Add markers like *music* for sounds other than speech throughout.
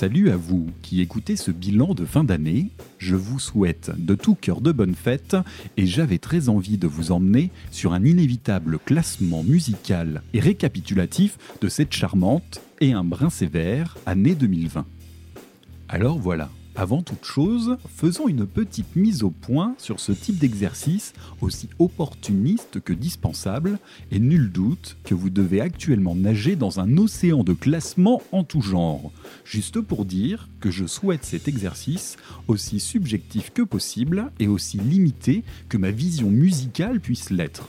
Salut à vous qui écoutez ce bilan de fin d'année. Je vous souhaite de tout cœur de bonnes fêtes et j'avais très envie de vous emmener sur un inévitable classement musical et récapitulatif de cette charmante et un brin sévère année 2020. Alors voilà, avant toute chose, faisons une petite mise au point sur ce type d'exercice aussi opportuniste que dispensable, et nul doute que vous devez actuellement nager dans un océan de classement en tout genre. Juste pour dire que je souhaite cet exercice aussi subjectif que possible et aussi limité que ma vision musicale puisse l'être.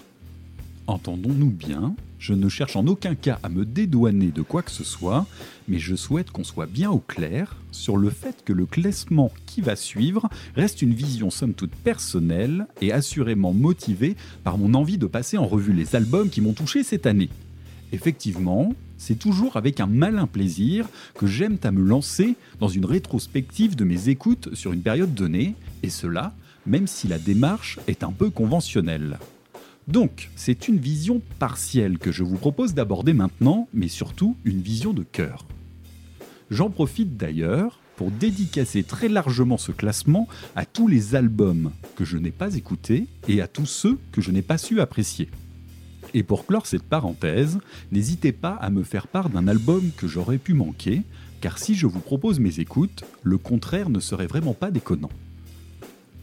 Entendons-nous bien, je ne cherche en aucun cas à me dédouaner de quoi que ce soit, mais je souhaite qu'on soit bien au clair sur le fait que le classement qui va suivre reste une vision somme toute personnelle et assurément motivée par mon envie de passer en revue les albums qui m'ont touché cette année. Effectivement, c'est toujours avec un malin plaisir que j'aime à me lancer dans une rétrospective de mes écoutes sur une période donnée, et cela même si la démarche est un peu conventionnelle. Donc, c'est une vision partielle que je vous propose d'aborder maintenant, mais surtout une vision de cœur. J'en profite d'ailleurs pour dédicacer très largement ce classement à tous les albums que je n'ai pas écoutés et à tous ceux que je n'ai pas su apprécier. Et pour clore cette parenthèse, n'hésitez pas à me faire part d'un album que j'aurais pu manquer, car si je vous propose mes écoutes, le contraire ne serait vraiment pas déconnant.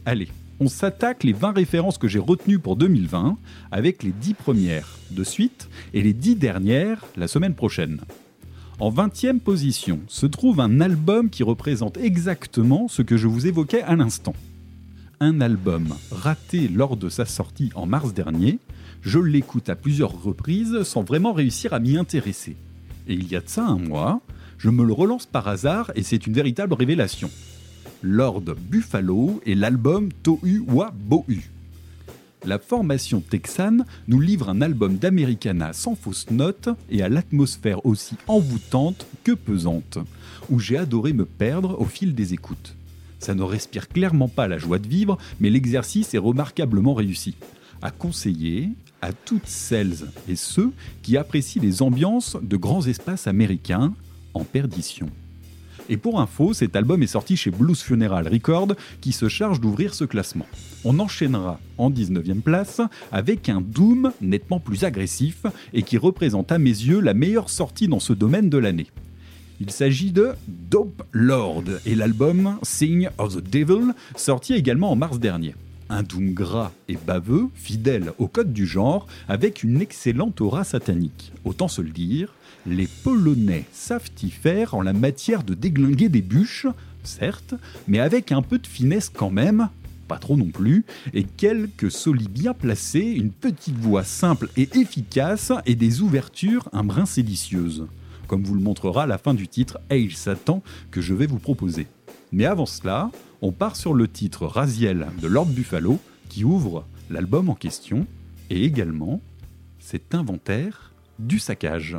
Allez, on s'attaque les 20 références que j'ai retenues pour 2020, avec les 10 premières de suite et les 10 dernières la semaine prochaine. En 20e position se trouve un album qui représente exactement ce que je vous évoquais à l'instant. Un album raté lors de sa sortie en mars dernier, je l'écoute à plusieurs reprises sans vraiment réussir à m'y intéresser. Et il y a de ça un mois, je me le relance par hasard et c'est une véritable révélation. Lord Buffalo et l'album Tohu Wa Bohu. La formation texane nous livre un album d'Americana sans fausse note et à l'atmosphère aussi envoûtante que pesante, où j'ai adoré me perdre au fil des écoutes. Ça ne respire clairement pas la joie de vivre, mais l'exercice est remarquablement réussi. À conseiller à toutes celles et ceux qui apprécient les ambiances de grands espaces américains en perdition. Et pour info, cet album est sorti chez Blues Funeral Records qui se charge d'ouvrir ce classement. On enchaînera en 19e place avec un Doom nettement plus agressif et qui représente à mes yeux la meilleure sortie dans ce domaine de l'année. Il s'agit de Dope Lord et l'album Sing of the Devil, sorti également en mars dernier. Un doom gras et baveux, fidèle au code du genre, avec une excellente aura satanique. Autant se le dire, les Polonais savent y faire en la matière de déglinguer des bûches, certes, mais avec un peu de finesse quand même, pas trop non plus, et quelques solis bien placés, une petite voix simple et efficace, et des ouvertures un brin délicieuses, comme vous le montrera la fin du titre Age Satan que je vais vous proposer. Mais avant cela, on part sur le titre Raziel de Lord Buffalo, qui ouvre l'album en question, et également cet inventaire du saccage.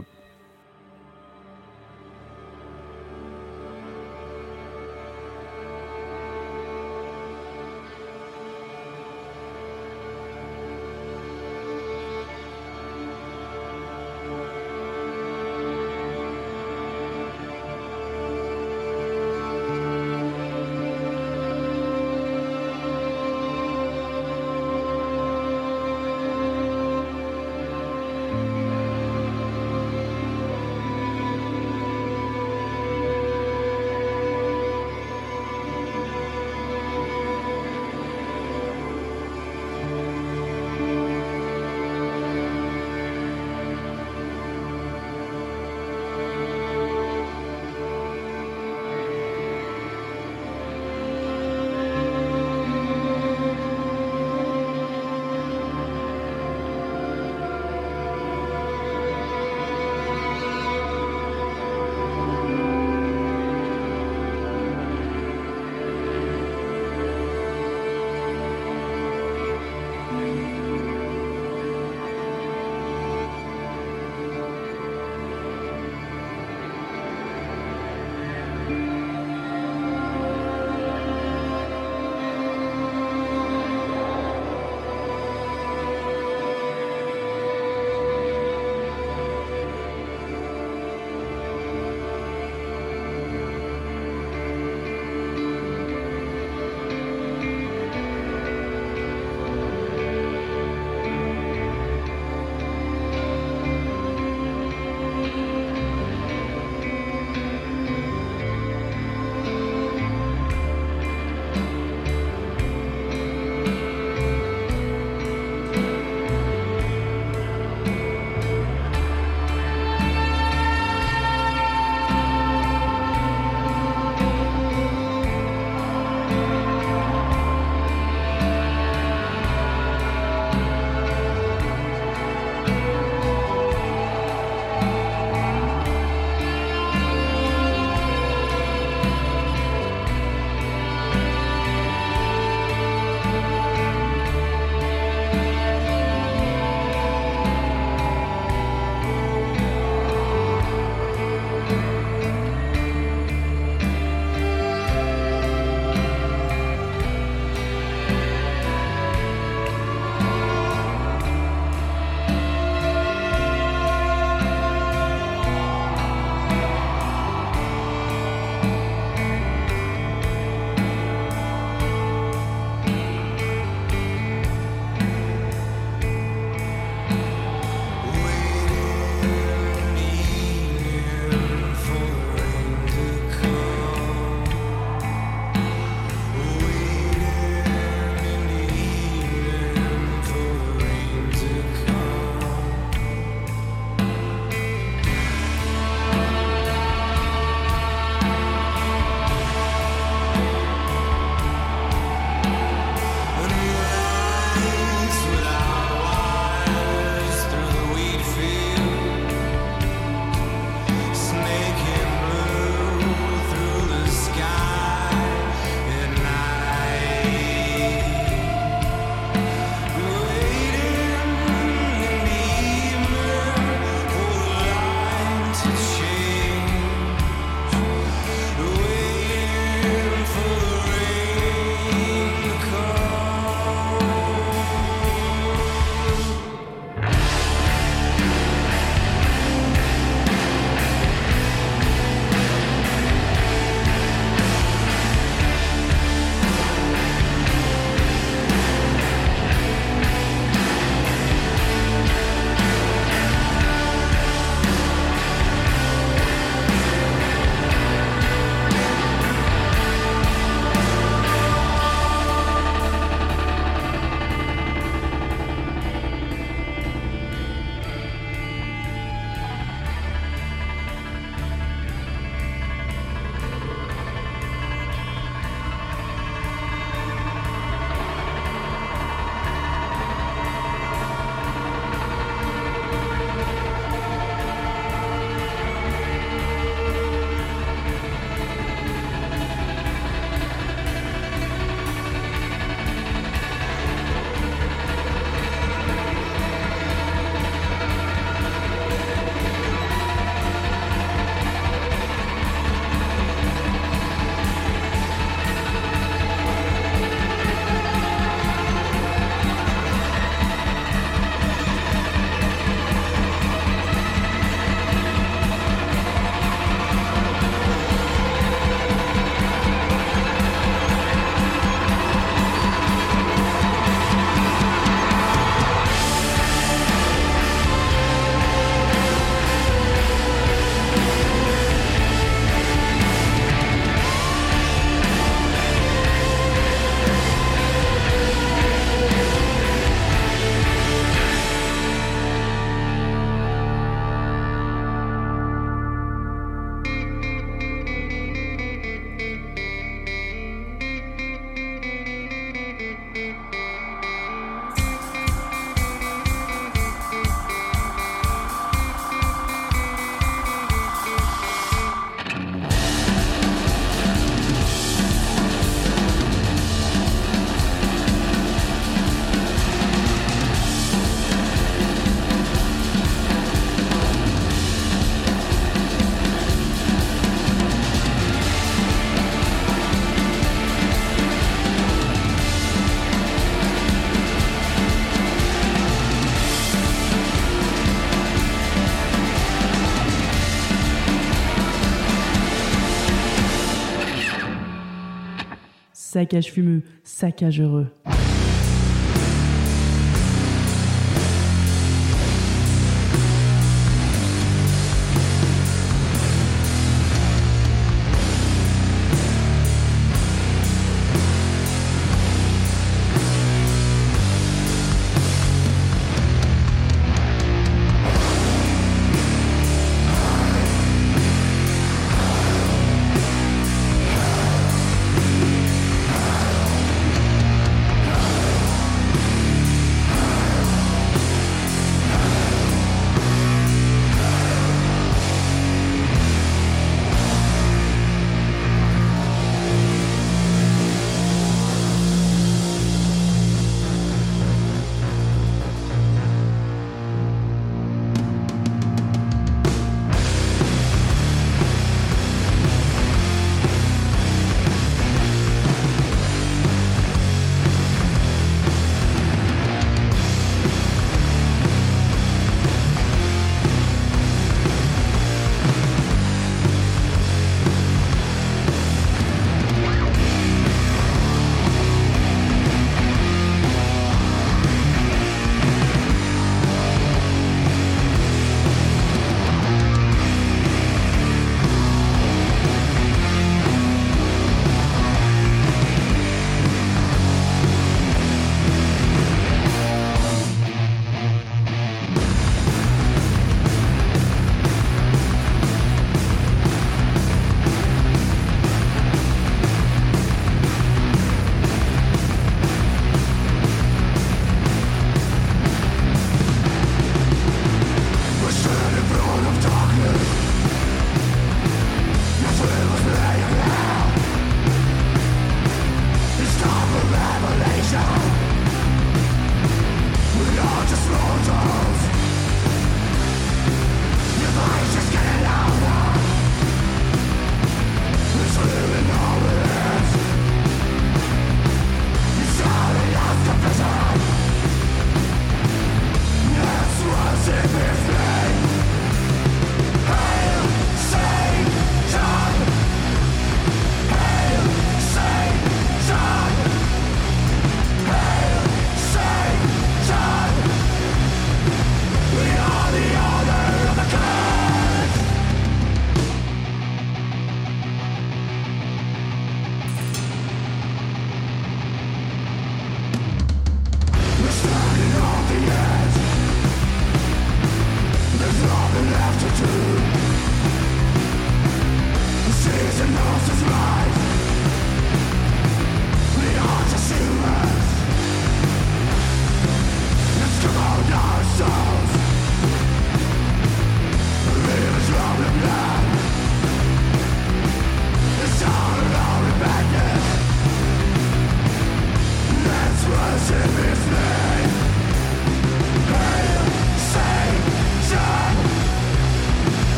Saccage fumeux, saccage heureux.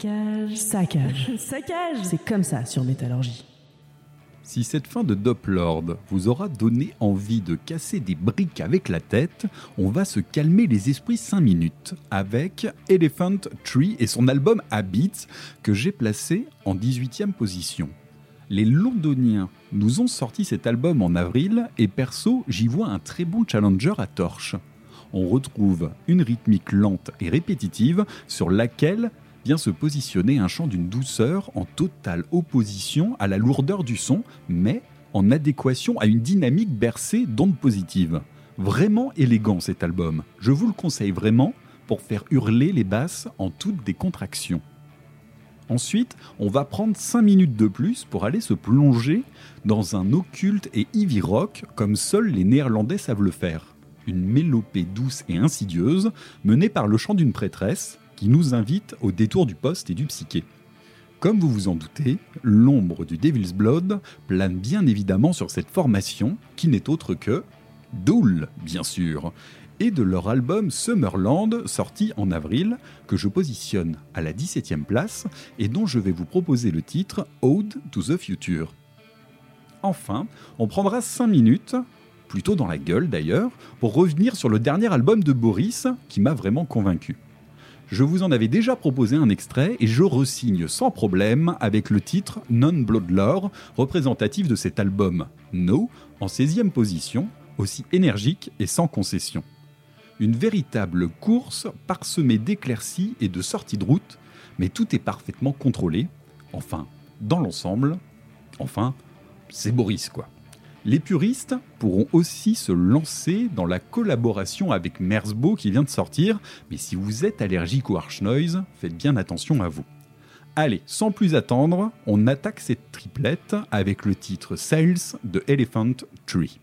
Saccage. Saccage. *laughs* Saccage. C'est comme ça sur Métallurgie. Si cette fin de Doplord vous aura donné envie de casser des briques avec la tête, on va se calmer les esprits 5 minutes avec Elephant Tree et son album Habits que j'ai placé en 18e position. Les Londoniens nous ont sorti cet album en avril et perso, j'y vois un très bon challenger à torche. On retrouve une rythmique lente et répétitive sur laquelle vient se positionner un chant d'une douceur en totale opposition à la lourdeur du son, mais en adéquation à une dynamique bercée d'ondes positives. Vraiment élégant cet album, je vous le conseille vraiment pour faire hurler les basses en toute décontraction. Ensuite, on va prendre 5 minutes de plus pour aller se plonger dans un occulte et heavy rock comme seuls les Néerlandais savent le faire. Une mélopée douce et insidieuse menée par le chant d'une prêtresse qui nous invite au détour du poste et du psyché. Comme vous vous en doutez, l'ombre du Devil's Blood plane bien évidemment sur cette formation qui n'est autre que Dool, bien sûr, et de leur album Summerland sorti en avril, que je positionne à la 17e place et dont je vais vous proposer le titre Ode to the Future. Enfin, on prendra 5 minutes, plutôt dans la gueule d'ailleurs, pour revenir sur le dernier album de Boris qui m'a vraiment convaincu. Je vous en avais déjà proposé un extrait et je resigne sans problème avec le titre Non Blood Lore, représentatif de cet album No, en 16e position, aussi énergique et sans concession. Une véritable course parsemée d'éclaircies et de sorties de route, mais tout est parfaitement contrôlé. Enfin, dans l'ensemble, enfin, c'est Boris quoi. Les puristes pourront aussi se lancer dans la collaboration avec Merzbo qui vient de sortir, mais si vous êtes allergique au harsh noise, faites bien attention à vous. Allez, sans plus attendre, on attaque cette triplette avec le titre Sales de Elephant Tree.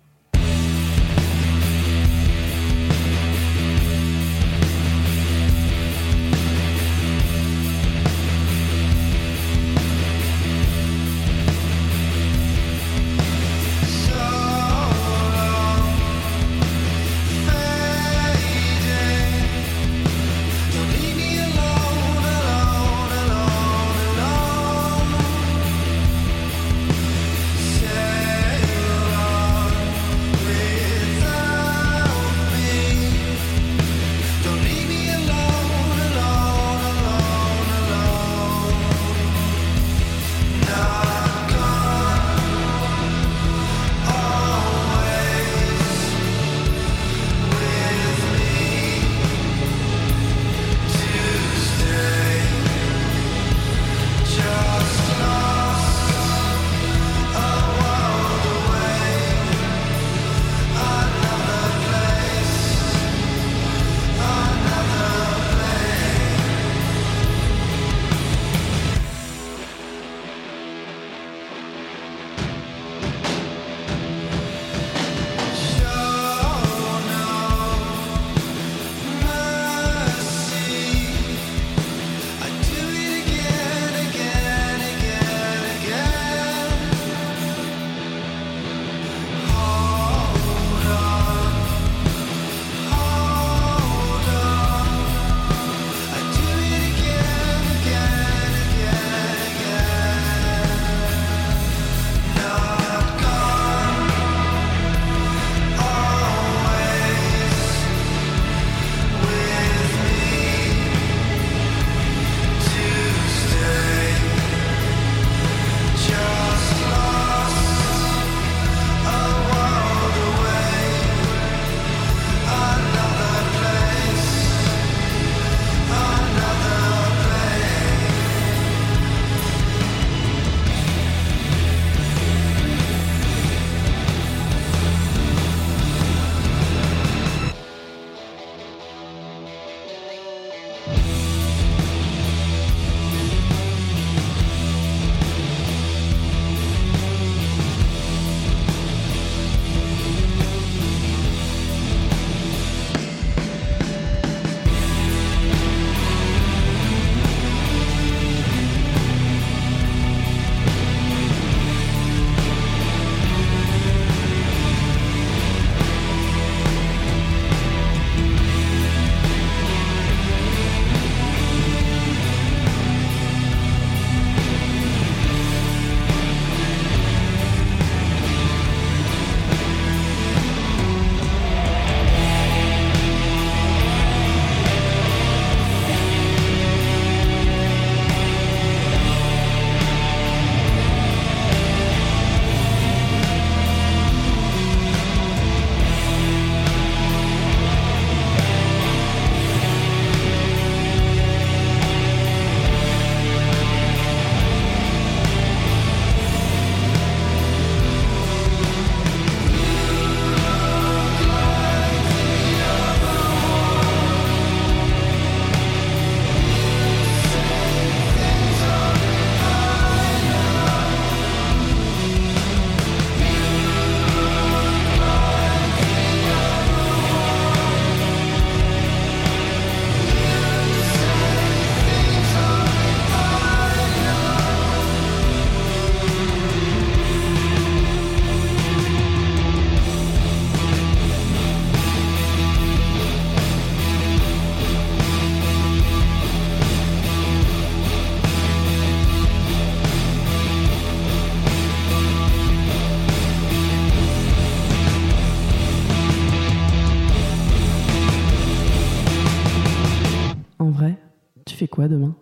Quoi demain?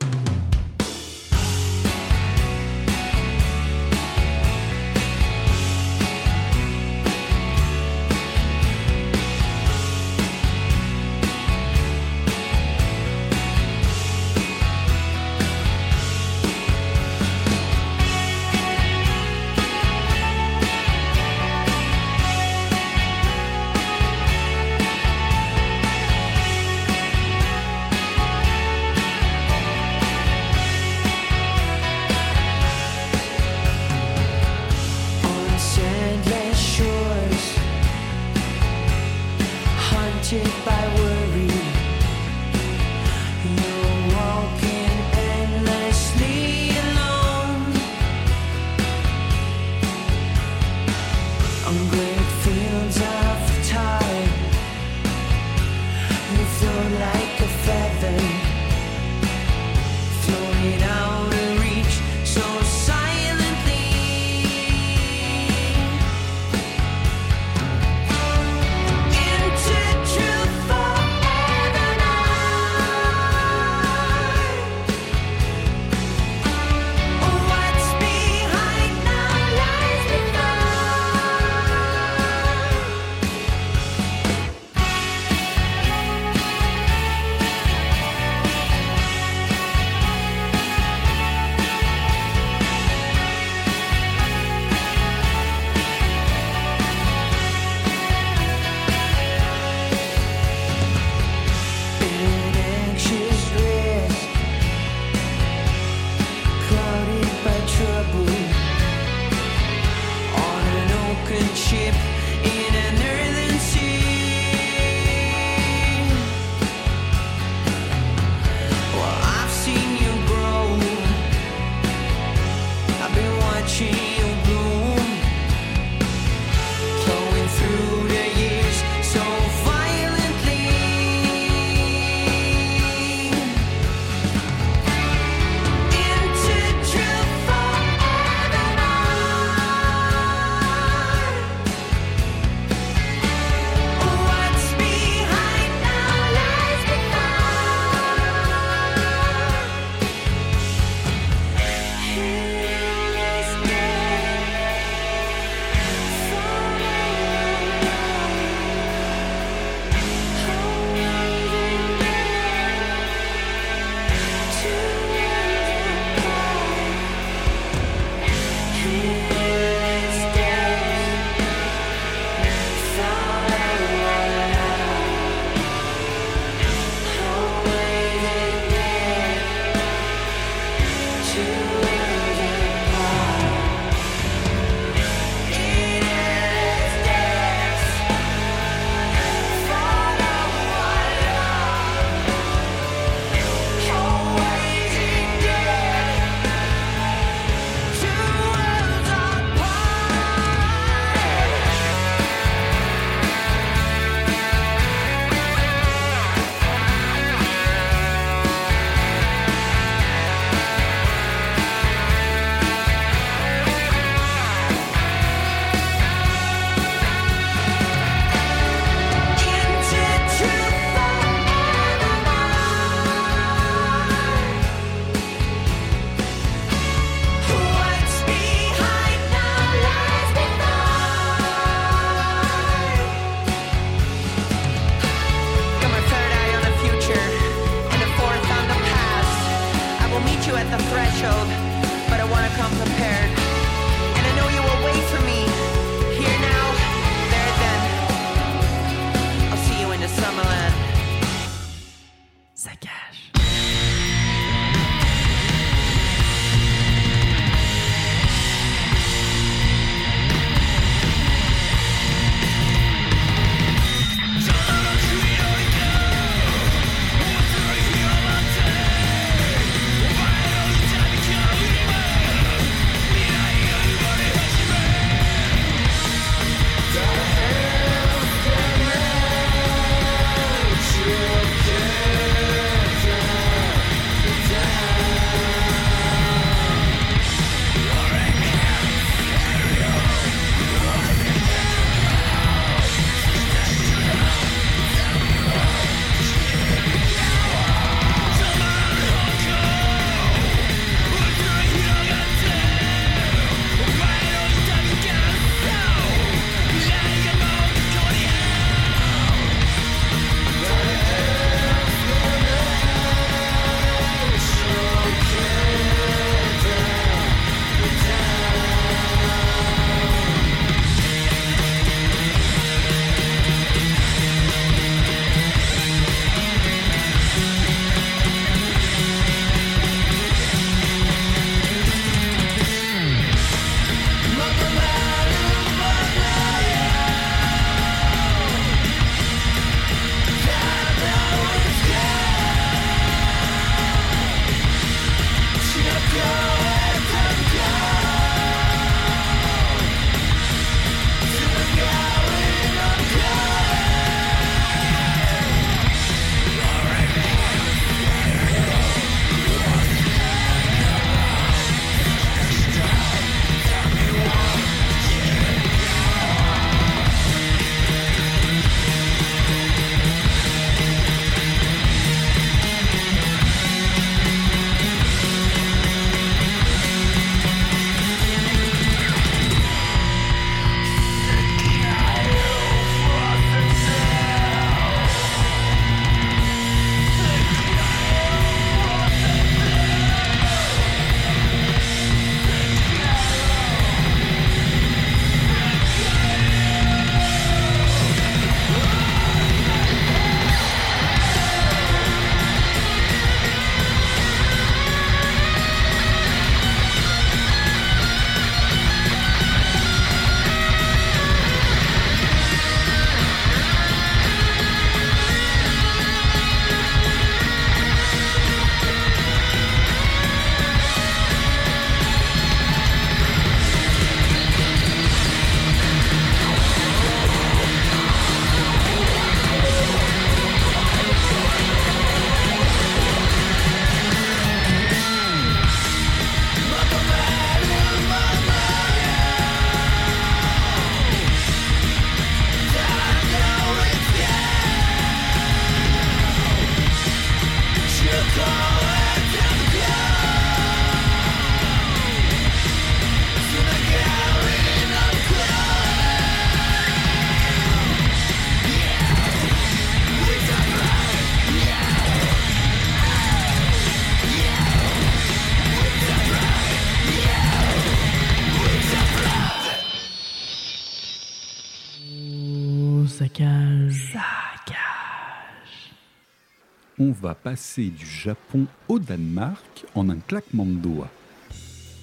On va passer du Japon au Danemark en un claquement de doigts.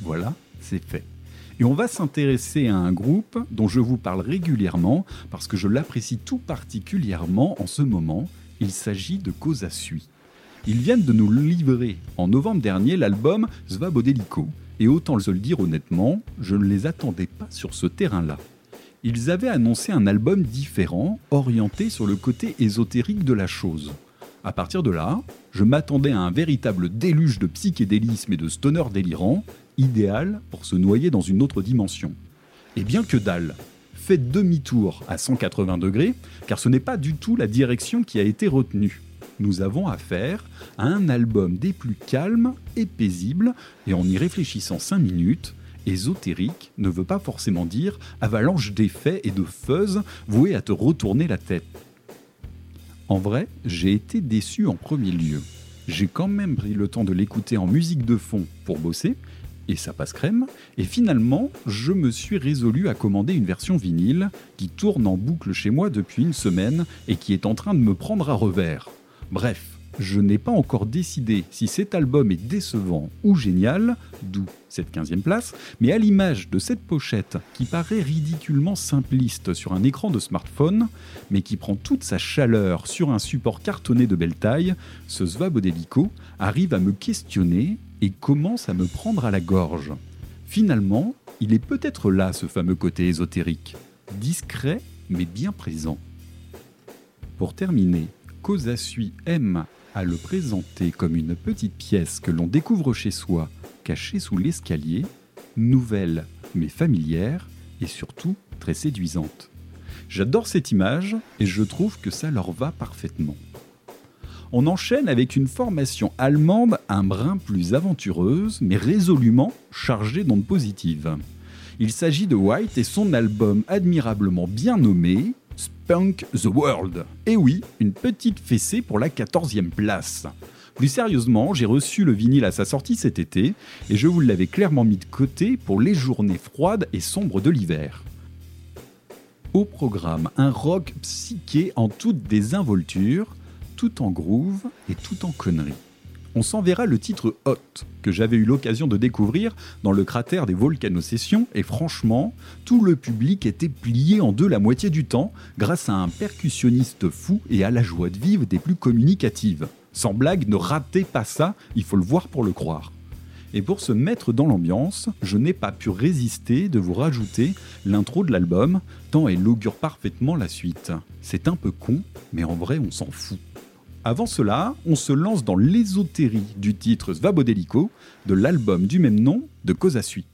Voilà, c'est fait. Et on va s'intéresser à un groupe dont je vous parle régulièrement parce que je l'apprécie tout particulièrement en ce moment. Il s'agit de Sui. Ils viennent de nous livrer en novembre dernier l'album Svabodeliko. Et autant se le dire honnêtement, je ne les attendais pas sur ce terrain-là. Ils avaient annoncé un album différent, orienté sur le côté ésotérique de la chose. À partir de là, je m'attendais à un véritable déluge de psychédélisme et de stoner délirant, idéal pour se noyer dans une autre dimension. Et bien que dalle, faites demi-tour à 180 degrés, car ce n'est pas du tout la direction qui a été retenue. Nous avons affaire à un album des plus calmes et paisibles, et en y réfléchissant 5 minutes, ésotérique ne veut pas forcément dire avalanche d'effets et de fuzz voués à te retourner la tête. En vrai, j'ai été déçu en premier lieu. J'ai quand même pris le temps de l'écouter en musique de fond pour bosser, et ça passe crème. Et finalement, je me suis résolu à commander une version vinyle qui tourne en boucle chez moi depuis une semaine et qui est en train de me prendre à revers. Bref, je n'ai pas encore décidé si cet album est décevant ou génial, d'où cette 15e place, mais à l'image de cette pochette qui paraît ridiculement simpliste sur un écran de smartphone, mais qui prend toute sa chaleur sur un support cartonné de belle taille, ce Svabodelico arrive à me questionner et commence à me prendre à la gorge. Finalement, il est peut-être là ce fameux côté ésotérique, discret mais bien présent. Pour terminer, Kosasui aime à le présenter comme une petite pièce que l'on découvre chez soi, cachée sous l'escalier, nouvelle mais familière et surtout très séduisante. J'adore cette image et je trouve que ça leur va parfaitement. On enchaîne avec une formation allemande un brin plus aventureuse mais résolument chargée d'ondes positives. Il s'agit de White et son album admirablement bien nommé Spunk the World. Et oui, une petite fessée pour la 14e place. Plus sérieusement, j'ai reçu le vinyle à sa sortie cet été et je vous l'avais clairement mis de côté pour les journées froides et sombres de l'hiver. Au programme, un rock psyché en toute désinvolture, tout en groove et tout en connerie on s'enverra le titre Hot, que j'avais eu l'occasion de découvrir dans le cratère des Volcanosessions, et franchement, tout le public était plié en deux la moitié du temps, grâce à un percussionniste fou et à la joie de vivre des plus communicatives. Sans blague, ne ratez pas ça, il faut le voir pour le croire. Et pour se mettre dans l'ambiance, je n'ai pas pu résister de vous rajouter l'intro de l'album, tant elle augure parfaitement la suite. C'est un peu con, mais en vrai on s'en fout. Avant cela, on se lance dans l'ésotérie du titre Svabodelico de l'album du même nom de Kosasui.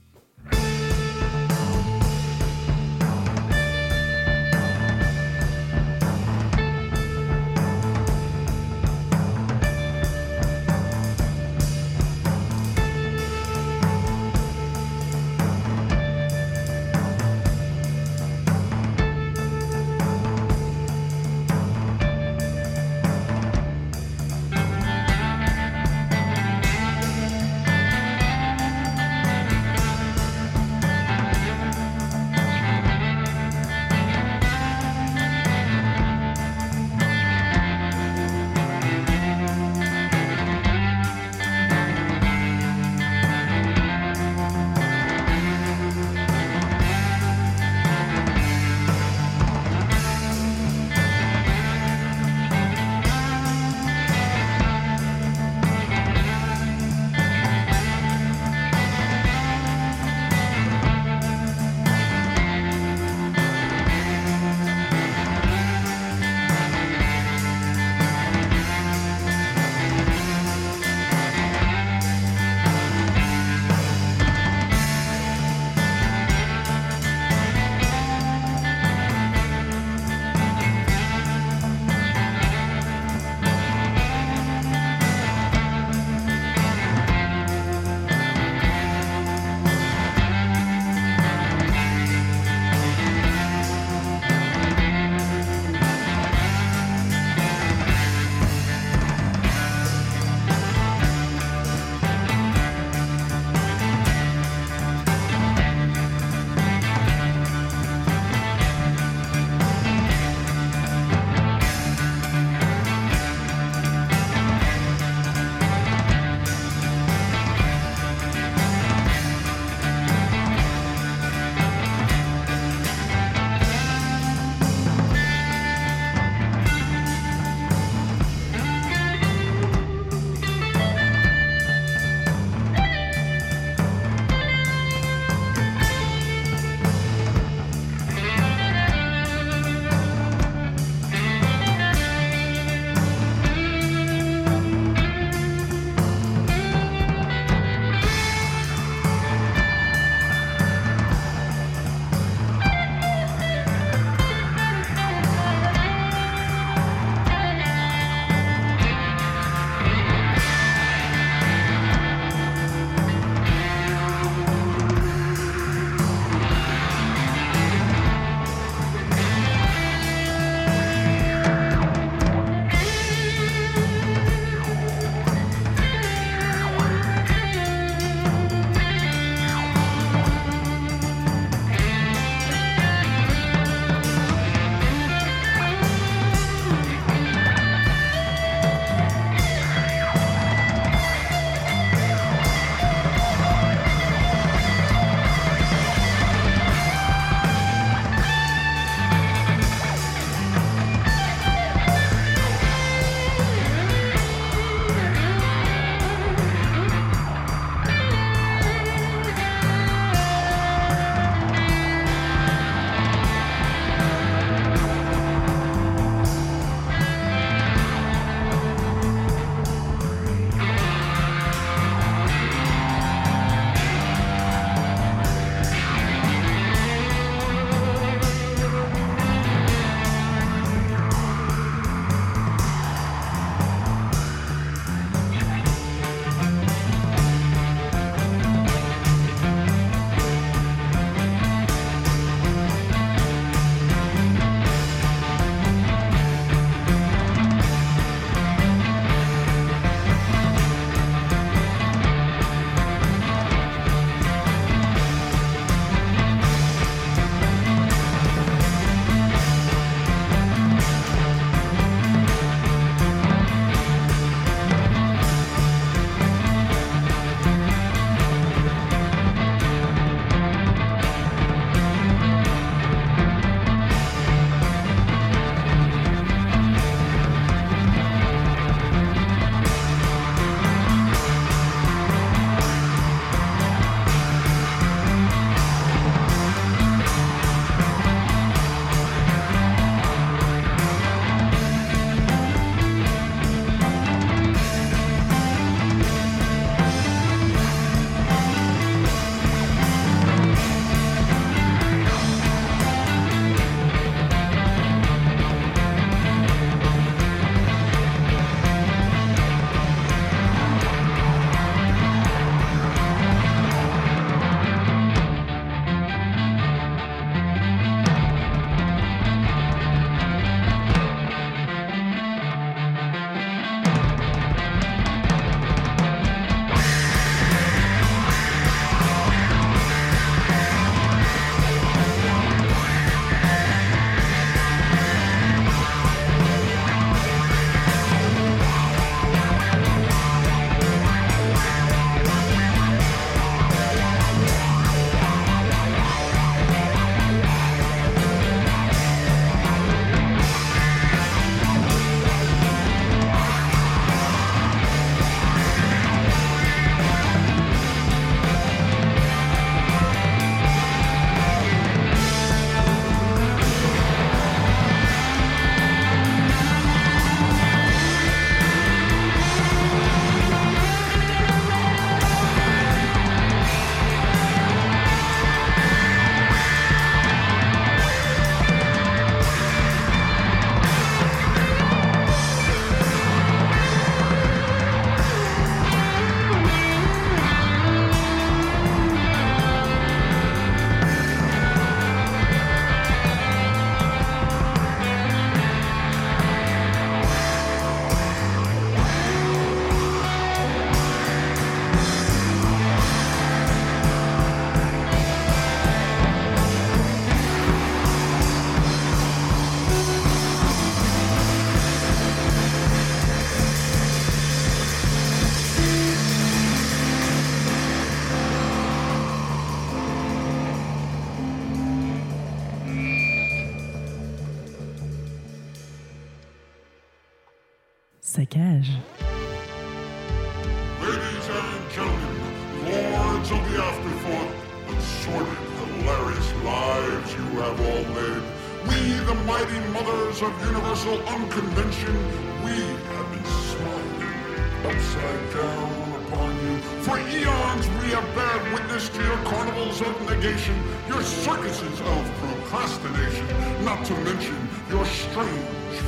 Procrastination, not to mention your strange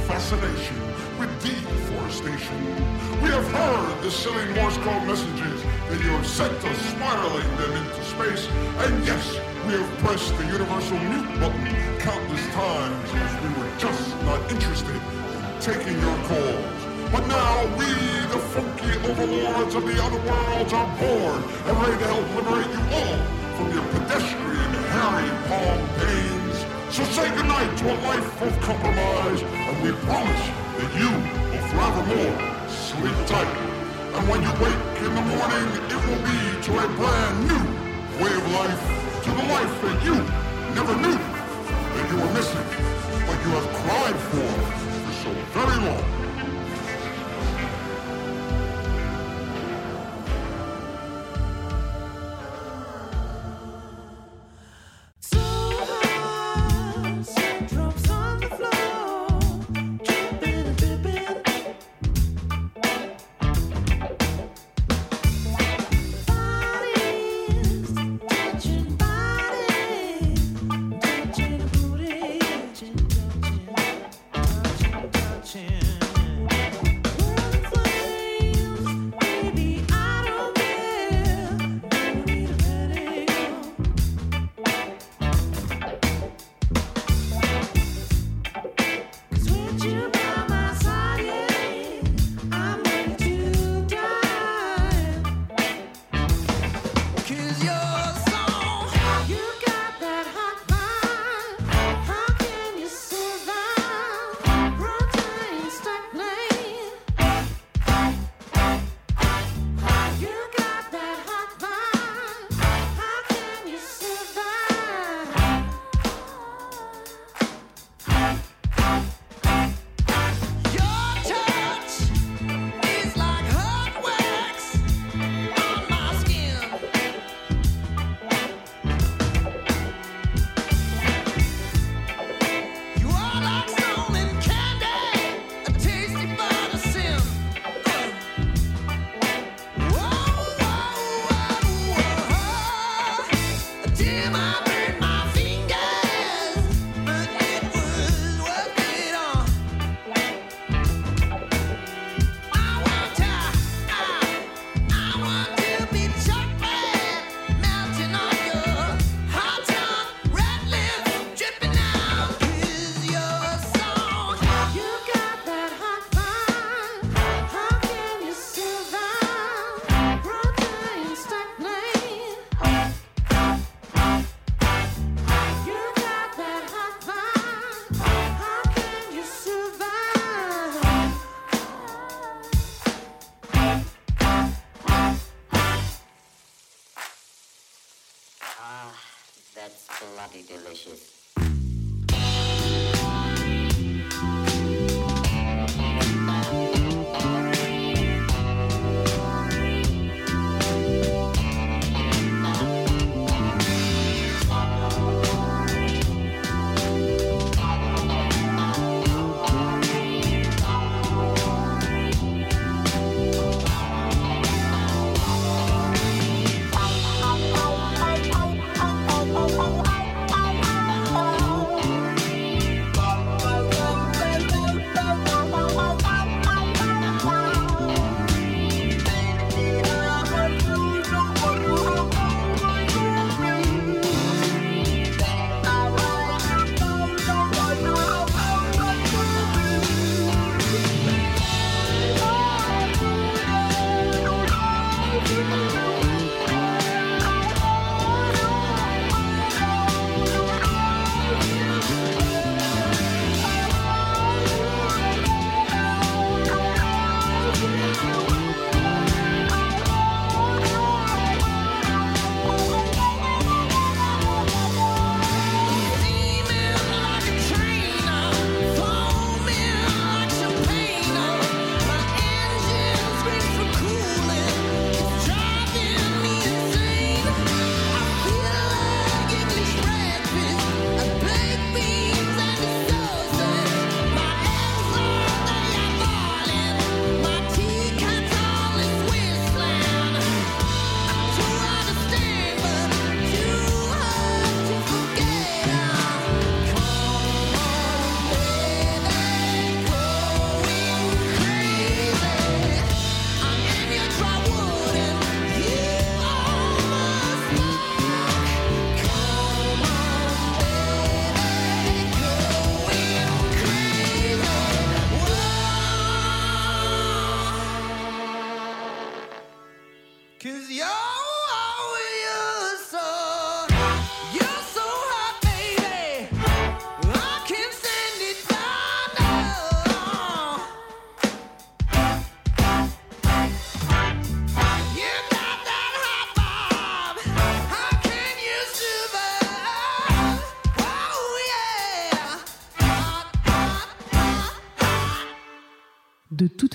fascination with deforestation. We have heard the silly Morse code messages that you have sent us spiraling them into space. And yes, we have pressed the universal mute button countless times as we were just not interested in taking your calls. But now we, the funky overlords of the other worlds, are born and ready to help liberate you all from your pedestrian, hairy palm pains. So say goodnight to a life of compromise, and we promise that you will forevermore sleep tight. And when you wake in the morning, it will be to a brand new way of life, to the life that you never knew that you were missing, but you have cried for for so very long.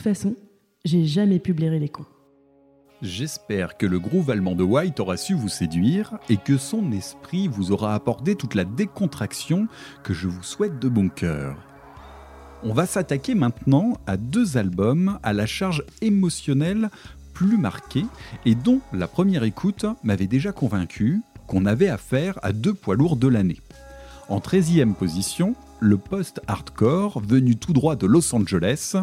Façon, j'ai jamais pu les cons. J'espère que le groove allemand de White aura su vous séduire et que son esprit vous aura apporté toute la décontraction que je vous souhaite de bon cœur. On va s'attaquer maintenant à deux albums à la charge émotionnelle plus marquée et dont la première écoute m'avait déjà convaincu qu'on avait affaire à deux poids lourds de l'année. En 13e position, le post-hardcore venu tout droit de Los Angeles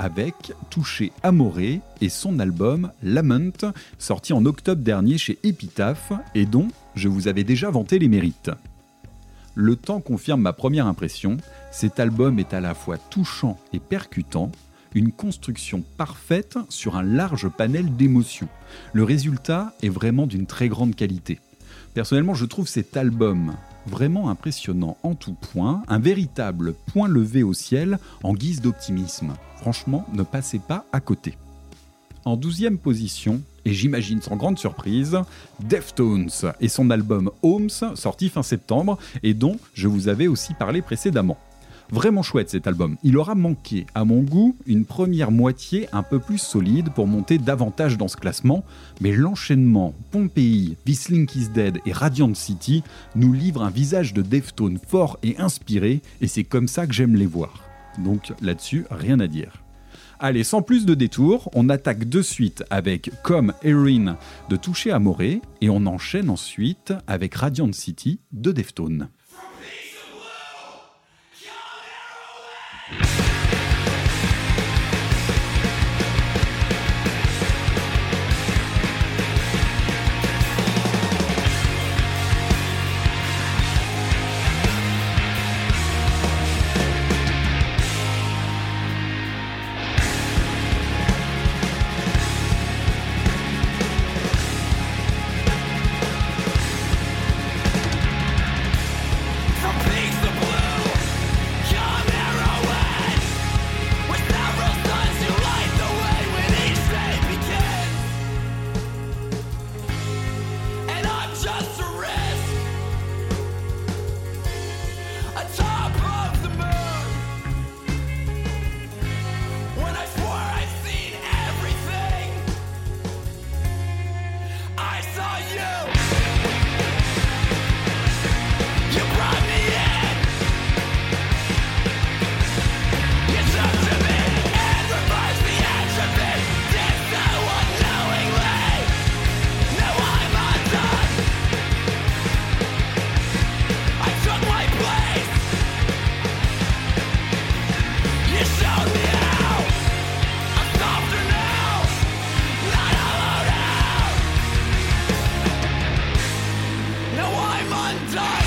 avec Touché Amoré et son album Lament, sorti en octobre dernier chez Epitaph et dont je vous avais déjà vanté les mérites. Le temps confirme ma première impression, cet album est à la fois touchant et percutant, une construction parfaite sur un large panel d'émotions. Le résultat est vraiment d'une très grande qualité. Personnellement, je trouve cet album vraiment impressionnant en tout point, un véritable point levé au ciel en guise d'optimisme. Franchement, ne passez pas à côté. En 12e position, et j'imagine sans grande surprise, Deftones et son album Homes, sorti fin septembre, et dont je vous avais aussi parlé précédemment. Vraiment chouette cet album. Il aura manqué, à mon goût, une première moitié un peu plus solide pour monter davantage dans ce classement, mais l'enchaînement Pompéi, Whistling is Dead et Radiant City nous livre un visage de Deftones fort et inspiré, et c'est comme ça que j'aime les voir. Donc là-dessus, rien à dire. Allez, sans plus de détours, on attaque de suite avec Comme Erin de Toucher à Morée et on enchaîne ensuite avec Radiant City de Deftones. die!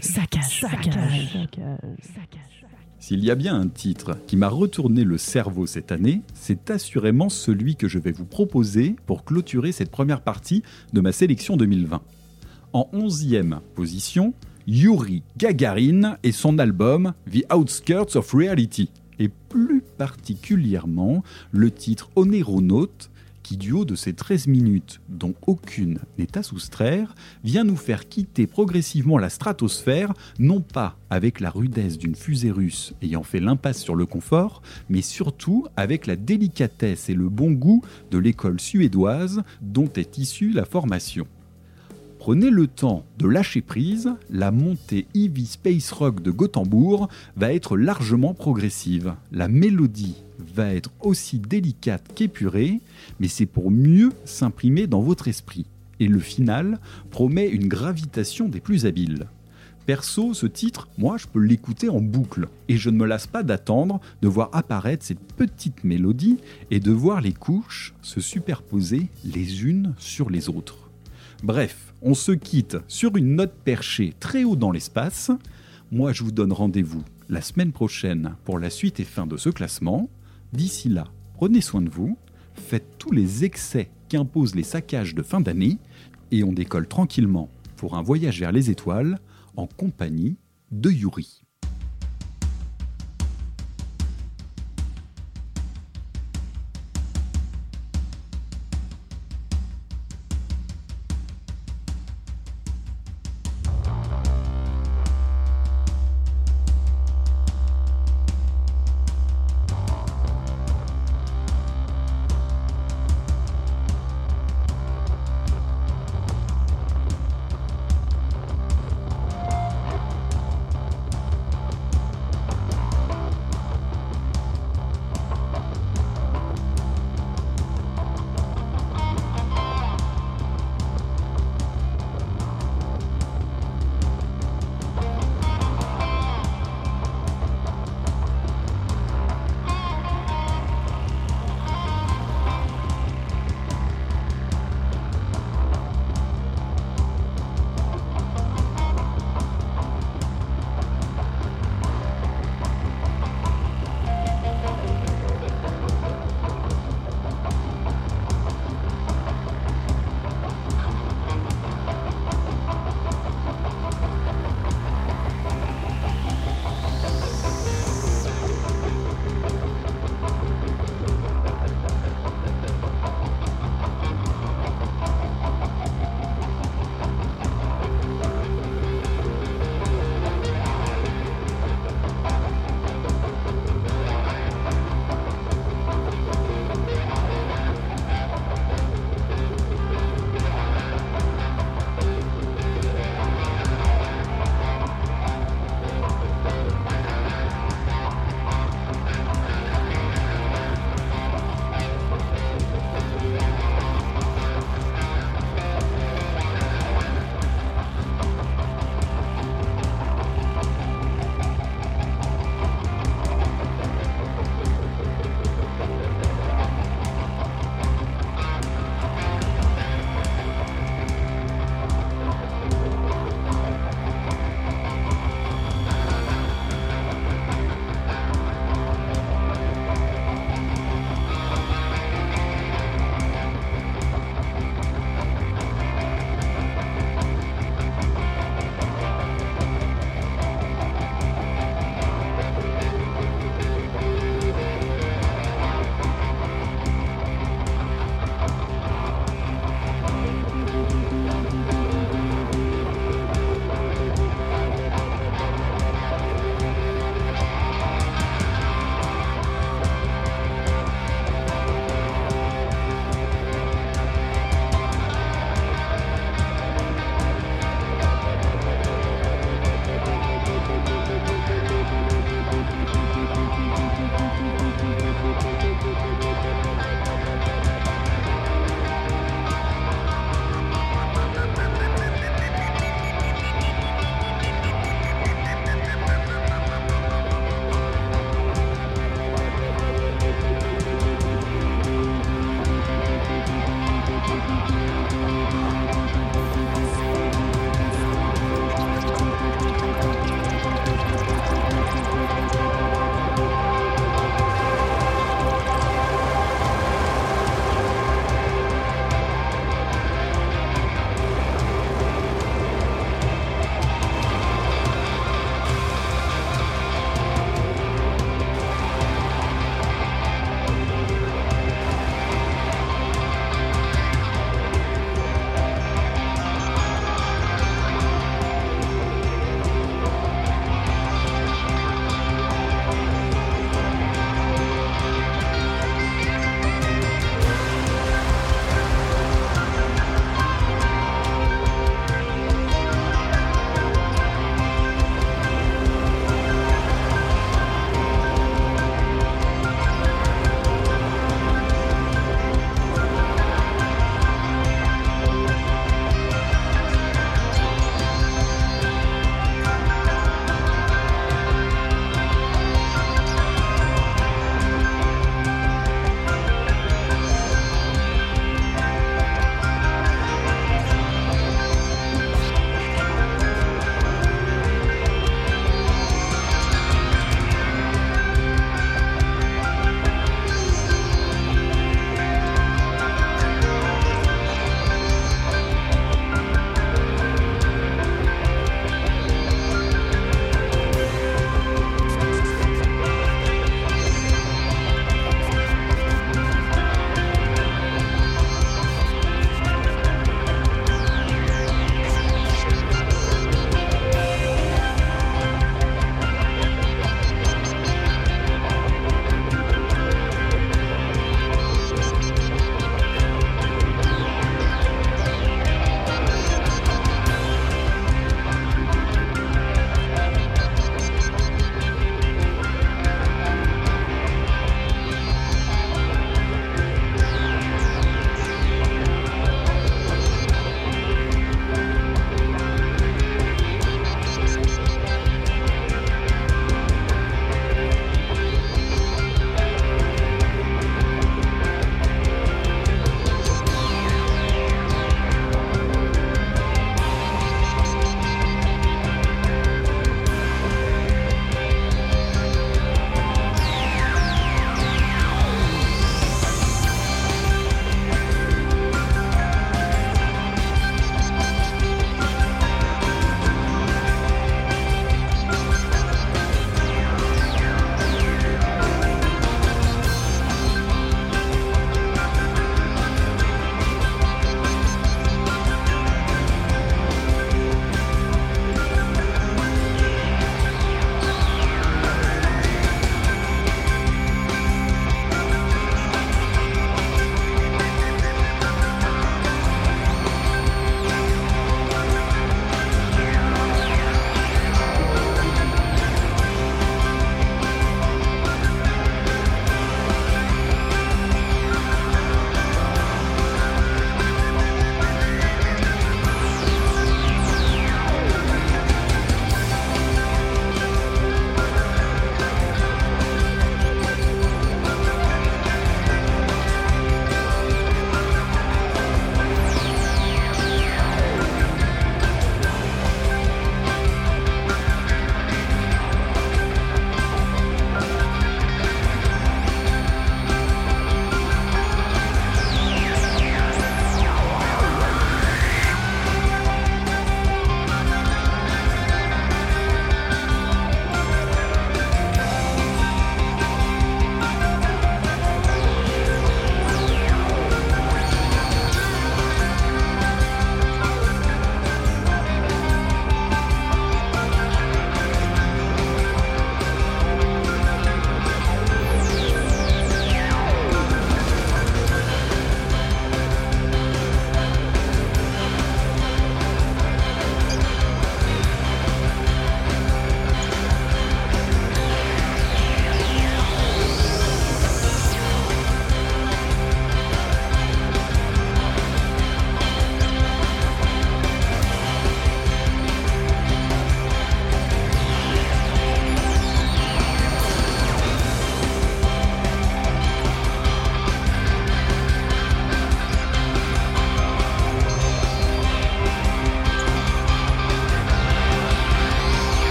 Saccage. Saccage. Saccage. Saccage. S'il y a bien un titre qui m'a retourné le cerveau cette année, c'est assurément celui que je vais vous proposer pour clôturer cette première partie de ma sélection 2020. En 11e position, Yuri Gagarin et son album The Outskirts of Reality, et plus particulièrement le titre Oneronaut qui, du haut de ces 13 minutes, dont aucune n'est à soustraire, vient nous faire quitter progressivement la stratosphère, non pas avec la rudesse d'une fusée russe ayant fait l'impasse sur le confort, mais surtout avec la délicatesse et le bon goût de l'école suédoise dont est issue la formation. Prenez le temps de lâcher prise, la montée Eevee Space Rock de Gothenburg va être largement progressive. La mélodie va être aussi délicate qu'épurée, mais c'est pour mieux s'imprimer dans votre esprit. Et le final promet une gravitation des plus habiles. Perso, ce titre, moi, je peux l'écouter en boucle. Et je ne me lasse pas d'attendre de voir apparaître cette petite mélodie et de voir les couches se superposer les unes sur les autres. Bref, on se quitte sur une note perchée très haut dans l'espace. Moi, je vous donne rendez-vous la semaine prochaine pour la suite et fin de ce classement. D'ici là, prenez soin de vous, faites tous les excès qu'imposent les saccages de fin d'année, et on décolle tranquillement pour un voyage vers les étoiles en compagnie de Yuri.